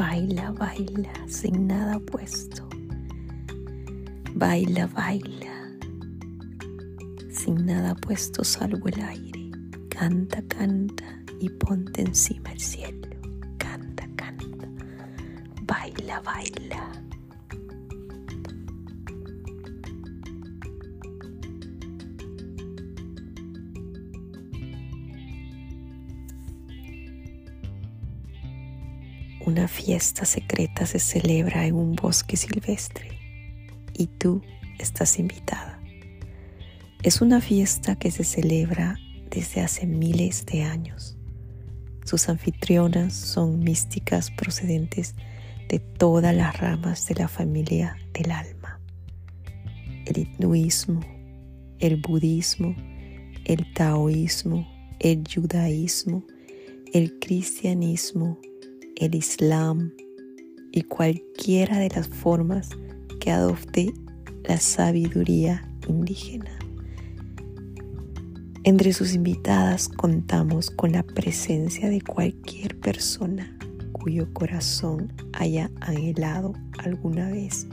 Baila, baila sin nada puesto. Baila, baila sin nada puesto salvo el aire. Canta, canta y ponte encima el cielo. Canta, canta. Baila, baila. Una fiesta secreta se celebra en un bosque silvestre y tú estás invitada. Es una fiesta que se celebra desde hace miles de años. Sus anfitrionas son místicas procedentes de todas las ramas de la familia del alma. El hinduismo, el budismo, el taoísmo, el judaísmo, el cristianismo, el Islam y cualquiera de las formas que adopte la sabiduría indígena. Entre sus invitadas contamos con la presencia de cualquier persona cuyo corazón haya anhelado alguna vez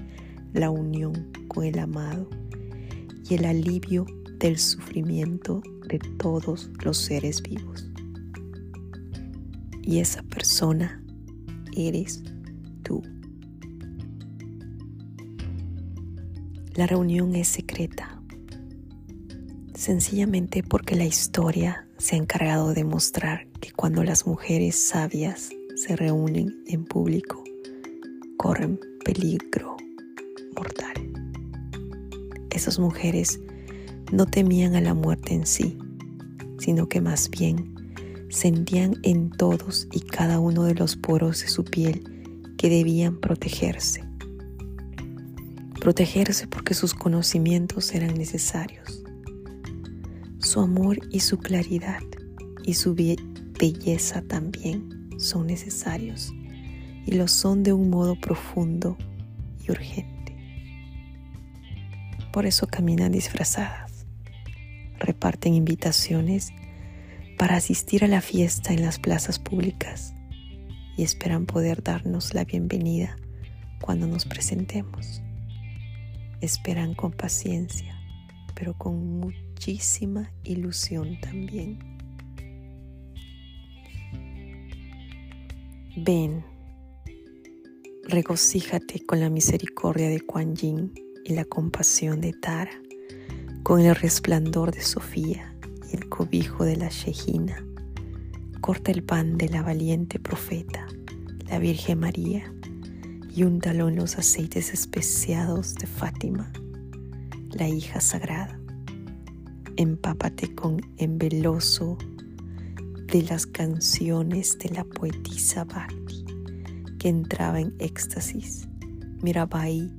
la unión con el amado y el alivio del sufrimiento de todos los seres vivos. Y esa persona eres tú. La reunión es secreta, sencillamente porque la historia se ha encargado de mostrar que cuando las mujeres sabias se reúnen en público, corren peligro mortal. Esas mujeres no temían a la muerte en sí, sino que más bien sentían en todos y cada uno de los poros de su piel que debían protegerse. Protegerse porque sus conocimientos eran necesarios. Su amor y su claridad y su belleza también son necesarios y lo son de un modo profundo y urgente. Por eso caminan disfrazadas, reparten invitaciones para asistir a la fiesta en las plazas públicas y esperan poder darnos la bienvenida cuando nos presentemos. Esperan con paciencia, pero con muchísima ilusión también. Ven, regocíjate con la misericordia de Kuan Yin y la compasión de Tara, con el resplandor de Sofía el cobijo de la Shejina. Corta el pan de la valiente profeta, la Virgen María, y úntalo los aceites especiados de Fátima, la hija sagrada. Empápate con embeloso de las canciones de la poetisa Bhakti, que entraba en éxtasis, Mirabai,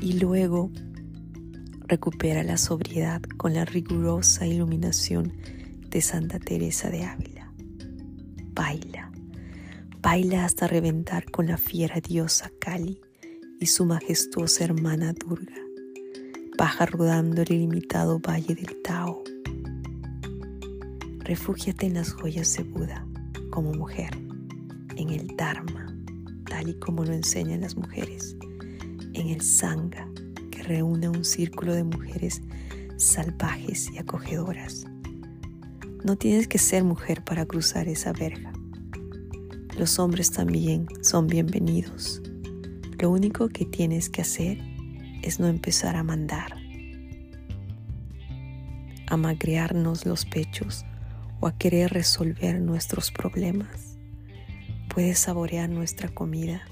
y luego recupera la sobriedad con la rigurosa iluminación de Santa Teresa de Ávila. Baila, baila hasta reventar con la fiera diosa Kali y su majestuosa hermana Durga. Baja rodando el ilimitado valle del Tao. Refúgiate en las joyas de Buda como mujer, en el Dharma, tal y como lo enseñan las mujeres, en el Sangha, reúne un círculo de mujeres salvajes y acogedoras. No tienes que ser mujer para cruzar esa verja. Los hombres también son bienvenidos. Lo único que tienes que hacer es no empezar a mandar, a magrearnos los pechos o a querer resolver nuestros problemas. Puedes saborear nuestra comida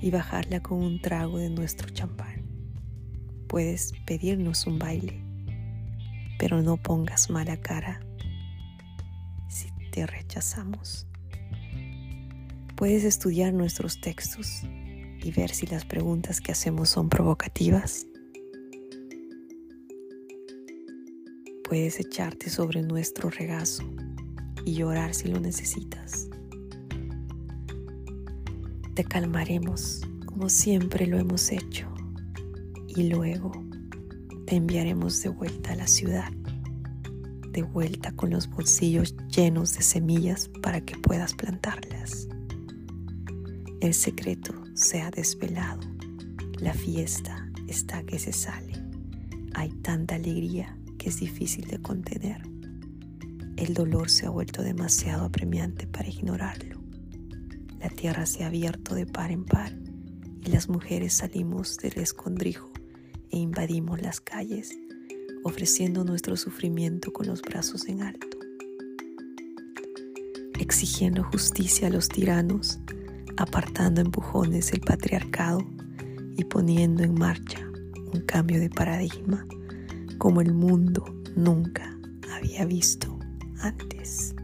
y bajarla con un trago de nuestro champán puedes pedirnos un baile, pero no pongas mala cara si te rechazamos. Puedes estudiar nuestros textos y ver si las preguntas que hacemos son provocativas. Puedes echarte sobre nuestro regazo y llorar si lo necesitas. Te calmaremos como siempre lo hemos hecho y luego te enviaremos de vuelta a la ciudad, de vuelta con los bolsillos llenos de semillas para que puedas plantarlas. El secreto se ha desvelado, la fiesta está que se sale, hay tanta alegría que es difícil de contener. El dolor se ha vuelto demasiado apremiante para ignorarlo. La tierra se ha abierto de par en par y las mujeres salimos del escondrijo e invadimos las calles, ofreciendo nuestro sufrimiento con los brazos en alto, exigiendo justicia a los tiranos, apartando empujones el patriarcado y poniendo en marcha un cambio de paradigma como el mundo nunca había visto antes.